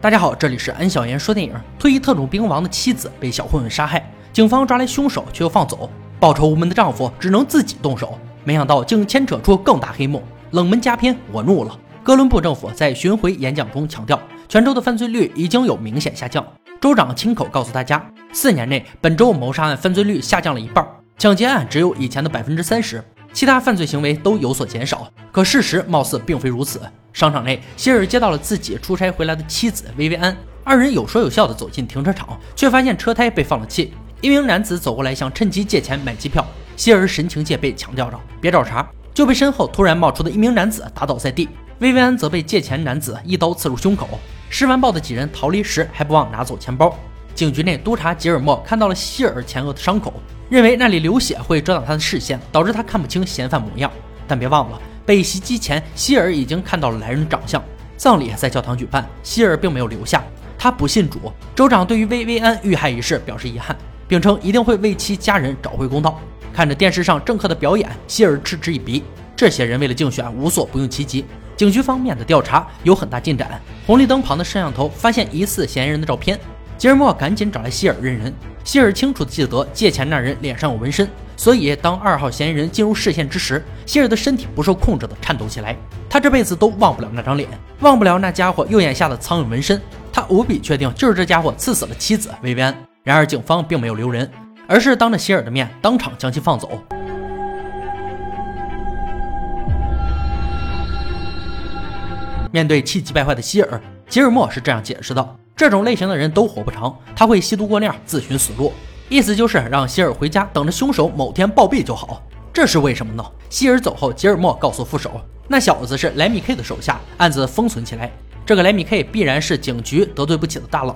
大家好，这里是安小言说电影。退役特种兵王的妻子被小混混杀害，警方抓来凶手却又放走，报仇无门的丈夫只能自己动手，没想到竟牵扯出更大黑幕。冷门佳片，我怒了。哥伦布政府在巡回演讲中强调，全州的犯罪率已经有明显下降。州长亲口告诉大家，四年内本州谋杀案犯罪率下降了一半，抢劫案只有以前的百分之三十。其他犯罪行为都有所减少，可事实貌似并非如此。商场内，希尔接到了自己出差回来的妻子薇薇安，二人有说有笑地走进停车场，却发现车胎被放了气。一名男子走过来，想趁机借钱买机票。希尔神情戒备，强调着别找茬，就被身后突然冒出的一名男子打倒在地。薇薇安则被借钱男子一刀刺入胸口。施完暴的几人逃离时，还不忘拿走钱包。警局内，督察吉尔莫看到了希尔前额的伤口。认为那里流血会遮挡他的视线，导致他看不清嫌犯模样。但别忘了，被袭击前希尔已经看到了来人的长相。葬礼在教堂举办，希尔并没有留下，他不信主。州长对于薇薇安遇害一事表示遗憾，并称一定会为其家人找回公道。看着电视上政客的表演，希尔嗤之以鼻。这些人为了竞选无所不用其极。警局方面的调查有很大进展，红绿灯旁的摄像头发现疑似嫌疑人的照片。吉尔莫赶紧找来希尔认人。希尔清楚地记得借钱那人脸上有纹身，所以当二号嫌疑人进入视线之时，希尔的身体不受控制地颤抖起来。他这辈子都忘不了那张脸，忘不了那家伙右眼下的苍蝇纹身。他无比确定就是这家伙刺死了妻子薇薇安。然而警方并没有留人，而是当着希尔的面当场将其放走。面对气急败坏的希尔，吉尔莫是这样解释的。这种类型的人都活不长，他会吸毒过量，自寻死路，意思就是让希尔回家，等着凶手某天暴毙就好。这是为什么呢？希尔走后，吉尔莫告诉副手，那小子是莱米 K 的手下，案子封存起来。这个莱米 K 必然是警局得罪不起的大佬。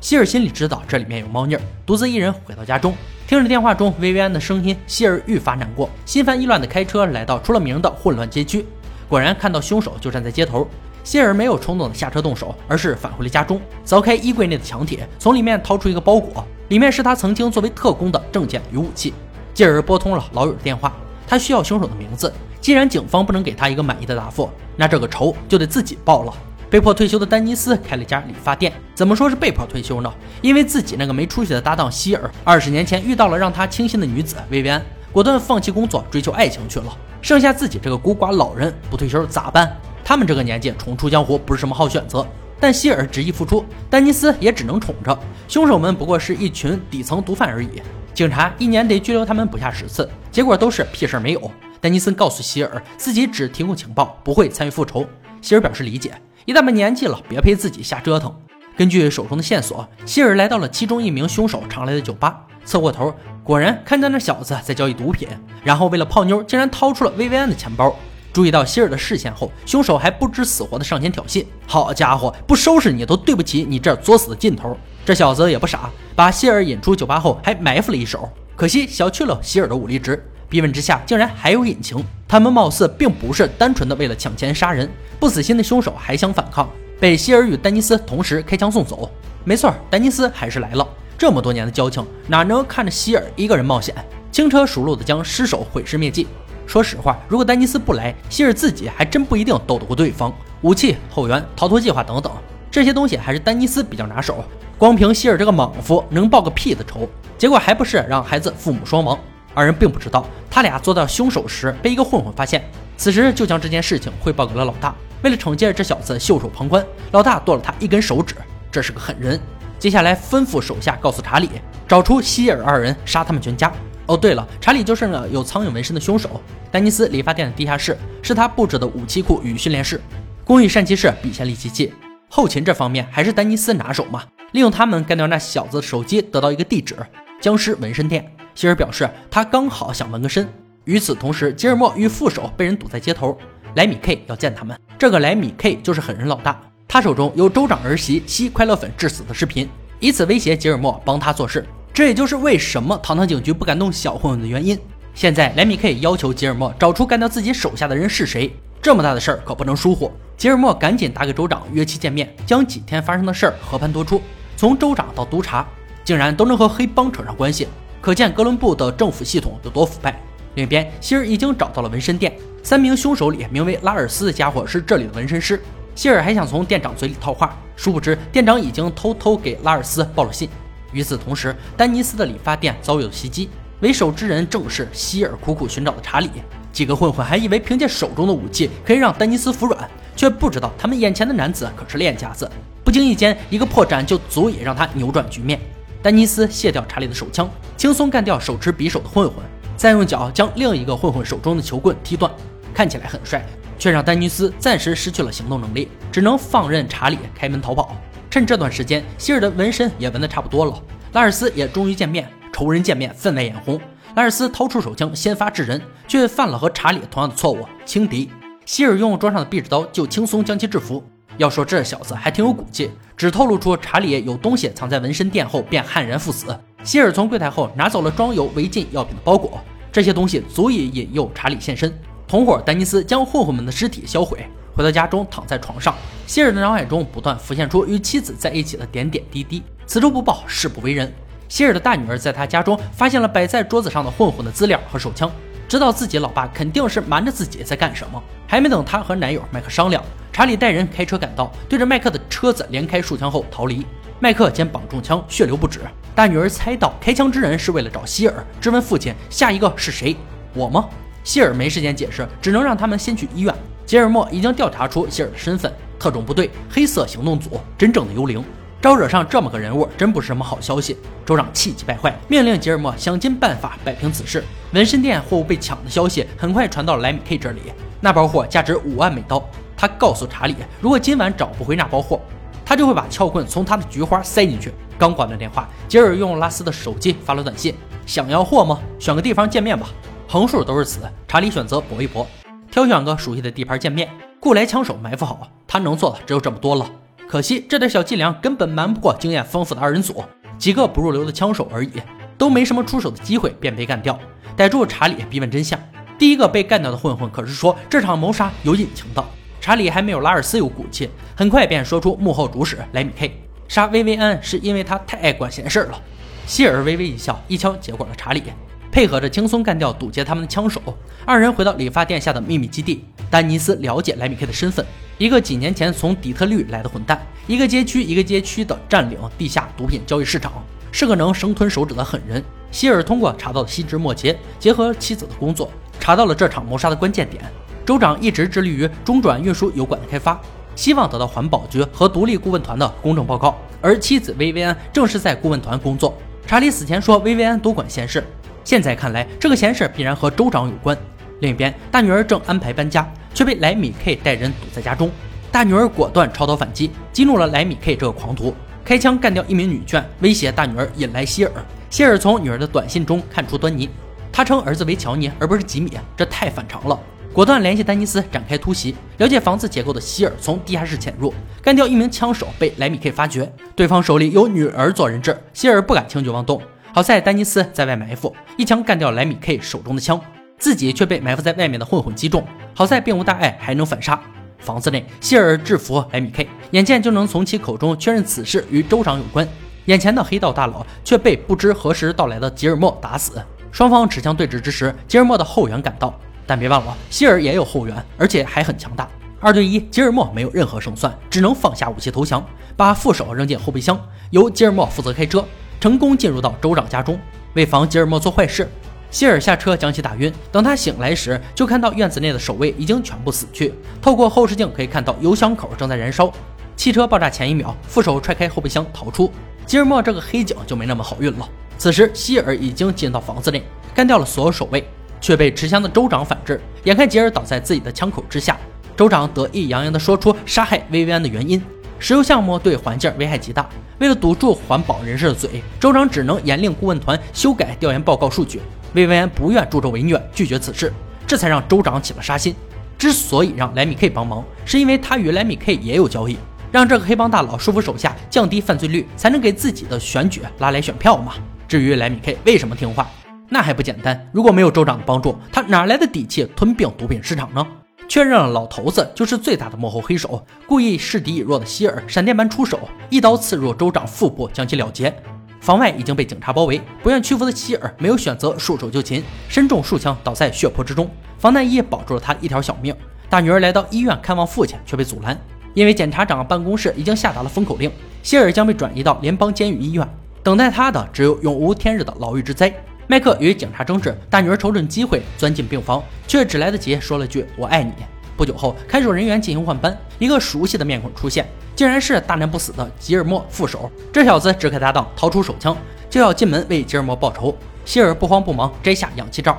希尔心里知道这里面有猫腻，独自一人回到家中，听着电话中薇薇安的声音，希尔愈发难过，心烦意乱的开车来到出了名的混乱街区，果然看到凶手就站在街头。希尔没有冲动的下车动手，而是返回了家中，凿开衣柜内的墙体，从里面掏出一个包裹，里面是他曾经作为特工的证件与武器。继而拨通了老友的电话，他需要凶手的名字。既然警方不能给他一个满意的答复，那这个仇就得自己报了。被迫退休的丹尼斯开了家理发店，怎么说是被迫退休呢？因为自己那个没出息的搭档希尔，二十年前遇到了让他倾心的女子薇薇安，果断放弃工作追求爱情去了，剩下自己这个孤寡老人，不退休咋办？他们这个年纪重出江湖不是什么好选择，但希尔执意复出，丹尼斯也只能宠着。凶手们不过是一群底层毒贩而已，警察一年得拘留他们不下十次，结果都是屁事儿没有。丹尼斯告诉希尔，自己只提供情报，不会参与复仇。希尔表示理解，一大把年纪了，别陪自己瞎折腾。根据手中的线索，希尔来到了其中一名凶手常来的酒吧，侧过头，果然看见那小子在交易毒品，然后为了泡妞，竟然掏出了薇薇安的钱包。注意到希尔的视线后，凶手还不知死活的上前挑衅。好家伙，不收拾你都对不起你这作死的劲头。这小子也不傻，把希尔引出酒吧后还埋伏了一手。可惜小觑了希尔的武力值，逼问之下竟然还有隐情。他们貌似并不是单纯的为了抢钱杀人，不死心的凶手还想反抗，被希尔与丹尼斯同时开枪送走。没错，丹尼斯还是来了。这么多年的交情，哪能看着希尔一个人冒险，轻车熟路的将尸首毁尸灭迹？说实话，如果丹尼斯不来，希尔自己还真不一定斗得过对方。武器、后援、逃脱计划等等，这些东西还是丹尼斯比较拿手。光凭希尔这个莽夫，能报个屁的仇？结果还不是让孩子父母双亡？二人并不知道，他俩做到凶手时被一个混混发现，此时就将这件事情汇报给了老大。为了惩戒这小子袖手旁观，老大剁了他一根手指。这是个狠人。接下来吩咐手下告诉查理，找出希尔二人，杀他们全家。哦，对了，查理就是呢有苍蝇纹身的凶手。丹尼斯理发店的地下室是他布置的武器库与训练室，工欲善其事，必先利其器。后勤这方面还是丹尼斯拿手嘛，利用他们干掉那小子的手机，得到一个地址——僵尸纹身店。希尔表示他刚好想纹个身。与此同时，吉尔莫与副手被人堵在街头，莱米 K 要见他们。这个莱米 K 就是狠人老大，他手中有州长儿媳吸快乐粉致死的视频，以此威胁吉尔莫帮他做事。这也就是为什么堂堂警局不敢动小混混的原因。现在莱米 K 要求吉尔莫找出干掉自己手下的人是谁，这么大的事儿可不能疏忽。吉尔莫赶紧打给州长约其见面，将几天发生的事儿和盘托出。从州长到督察，竟然都能和黑帮扯上关系，可见哥伦布的政府系统有多腐败。另一边，希尔已经找到了纹身店，三名凶手里名为拉尔斯的家伙是这里的纹身师。希尔还想从店长嘴里套话，殊不知店长已经偷偷给拉尔斯报了信。与此同时，丹尼斯的理发店遭遇了袭击，为首之人正是希尔苦苦寻找的查理。几个混混还以为凭借手中的武器可以让丹尼斯服软，却不知道他们眼前的男子可是练家子，不经意间一个破绽就足以让他扭转局面。丹尼斯卸掉查理的手枪，轻松干掉手持匕首的混混，再用脚将另一个混混手中的球棍踢断，看起来很帅，却让丹尼斯暂时失去了行动能力，只能放任查理开门逃跑。趁这段时间，希尔的纹身也纹得差不多了，拉尔斯也终于见面，仇人见面分外眼红。拉尔斯掏出手枪，先发制人，却犯了和查理同样的错误，轻敌。希尔用桌上的壁纸刀就轻松将其制服。要说这小子还挺有骨气，只透露出查理有东西藏在纹身店后，便悍然赴死。希尔从柜台后拿走了装有违禁药品的包裹，这些东西足以引诱查理现身。同伙丹尼斯将混混们的尸体销毁，回到家中躺在床上，希尔的脑海中不断浮现出与妻子在一起的点点滴滴。此仇不报，誓不为人。希尔的大女儿在他家中发现了摆在桌子上的混混的资料和手枪，知道自己老爸肯定是瞒着自己在干什么。还没等她和男友麦克商量，查理带人开车赶到，对着麦克的车子连开数枪后逃离。麦克肩膀中枪，血流不止。大女儿猜到开枪之人是为了找希尔，质问父亲：“下一个是谁？我吗？”希尔没时间解释，只能让他们先去医院。吉尔莫已经调查出希尔的身份，特种部队黑色行动组，真正的幽灵。招惹上这么个人物，真不是什么好消息。州长气急败坏，命令吉尔莫想尽办法摆平此事。纹身店货物被抢的消息很快传到了莱米 K 这里，那包货价值五万美刀。他告诉查理，如果今晚找不回那包货，他就会把撬棍从他的菊花塞进去。刚挂断电话，吉尔用拉斯的手机发了短信：“想要货吗？选个地方见面吧。”横竖都是死，查理选择搏一搏，挑选个熟悉的地盘见面，雇来枪手埋伏好。他能做的只有这么多了。可惜这点小伎俩根本瞒不过经验丰富的二人组，几个不入流的枪手而已，都没什么出手的机会便被干掉。逮住查理逼问真相，第一个被干掉的混混可是说这场谋杀有隐情的。查理还没有拉尔斯有骨气，很快便说出幕后主使莱米 K 杀薇薇安是因为他太爱管闲事了。希尔微微一笑，一枪结果了查理，配合着轻松干掉堵截他们的枪手。二人回到理发店下的秘密基地，丹尼斯了解莱米 K 的身份。一个几年前从底特律来的混蛋，一个街区一个街区的占领地下毒品交易市场，是个能生吞手指的狠人。希尔通过查到的细枝末节，结合妻子的工作，查到了这场谋杀的关键点。州长一直致力于中转运输油管的开发，希望得到环保局和独立顾问团的公正报告。而妻子薇薇安正是在顾问团工作。查理死前说薇薇安多管闲事，现在看来，这个闲事必然和州长有关。另一边，大女儿正安排搬家。却被莱米 K 带人堵在家中，大女儿果断抄刀反击，激怒了莱米 K 这个狂徒，开枪干掉一名女眷，威胁大女儿引来希尔。希尔从女儿的短信中看出端倪，他称儿子为乔尼而不是吉米，这太反常了，果断联系丹尼斯展开突袭。了解房子结构的希尔从地下室潜入，干掉一名枪手，被莱米 K 发觉，对方手里有女儿做人质，希尔不敢轻举妄动。好在丹尼斯在外埋伏，一枪干掉莱米 K 手中的枪。自己却被埋伏在外面的混混击中，好在并无大碍，还能反杀。房子内，希尔制服莱米 K，眼见就能从其口中确认此事与州长有关。眼前的黑道大佬却被不知何时到来的吉尔莫打死。双方持枪对峙之时，吉尔莫的后援赶到，但别忘了，希尔也有后援，而且还很强大。二对一，吉尔莫没有任何胜算，只能放下武器投降，把副手扔进后备箱，由吉尔莫负责开车，成功进入到州长家中。为防吉尔莫做坏事。希尔下车将其打晕，等他醒来时，就看到院子内的守卫已经全部死去。透过后视镜可以看到油箱口正在燃烧。汽车爆炸前一秒，副手踹开后备箱逃出。吉尔莫这个黑警就没那么好运了。此时希尔已经进到房子内，干掉了所有守卫，却被持枪的州长反制。眼看吉尔倒在自己的枪口之下，州长得意洋洋地说出杀害薇薇安的原因：石油项目对环境危害极大。为了堵住环保人士的嘴，州长只能严令顾问团修改调研报告数据。薇薇安不愿助纣为虐，拒绝此事，这才让州长起了杀心。之所以让莱米 K 帮忙，是因为他与莱米 K 也有交易，让这个黑帮大佬说服手下降低犯罪率，才能给自己的选举拉来选票嘛。至于莱米 K 为什么听话，那还不简单？如果没有州长的帮助，他哪来的底气吞并毒品市场呢？确认了老头子就是最大的幕后黑手，故意示敌以弱的希尔闪电般出手，一刀刺入州长腹部，将其了结。房外已经被警察包围，不愿屈服的希尔没有选择束手就擒，身中数枪，倒在血泊之中。防弹衣保住了他一条小命。大女儿来到医院看望父亲，却被阻拦。因为检察长办公室已经下达了封口令，希尔将被转移到联邦监狱医院，等待他的只有永无天日的牢狱之灾。麦克与警察争执，大女儿瞅准机会钻进病房，却只来得及说了句“我爱你”。不久后，看守人员进行换班，一个熟悉的面孔出现，竟然是大难不死的吉尔莫副手。这小子支开搭档，掏出手枪，就要进门为吉尔莫报仇。希尔不慌不忙摘下氧气罩，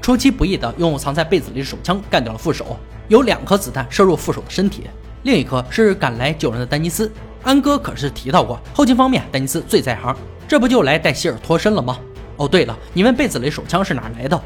出其不意的用藏在被子里的手枪干掉了副手，有两颗子弹射入副手的身体，另一颗是赶来救人的丹尼斯。安哥可是提到过，后勤方面丹尼斯最在行，这不就来带希尔脱身了吗？哦，对了，你问被子里手枪是哪来的？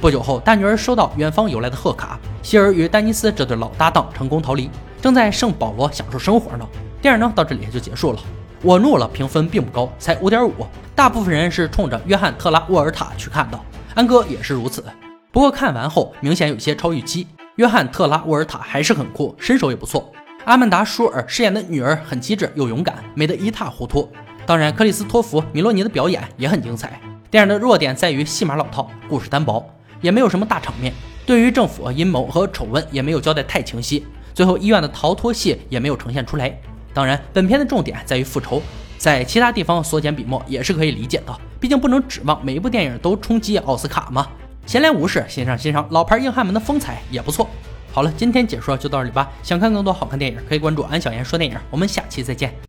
不久后，大女儿收到远方邮来的贺卡，希尔与丹尼斯这对老搭档成功逃离，正在圣保罗享受生活呢。电影呢到这里就结束了。我怒了，评分并不高，才五点五。大部分人是冲着约翰特拉沃尔塔去看的，安哥也是如此。不过看完后明显有些超预期。约翰特拉沃尔塔还是很酷，身手也不错。阿曼达·舒尔饰演的女儿很机智又勇敢，美得一塌糊涂。当然，克里斯托弗·米洛尼的表演也很精彩。电影的弱点在于戏码老套，故事单薄，也没有什么大场面。对于政府阴谋和丑闻也没有交代太清晰。最后医院的逃脱戏也没有呈现出来。当然，本片的重点在于复仇，在其他地方缩减笔墨也是可以理解的。毕竟不能指望每一部电影都冲击奥斯卡嘛。闲来无事，欣赏欣赏老牌硬汉们的风采也不错。好了，今天解说就到这里吧。想看更多好看电影，可以关注安小言说电影。我们下期再见。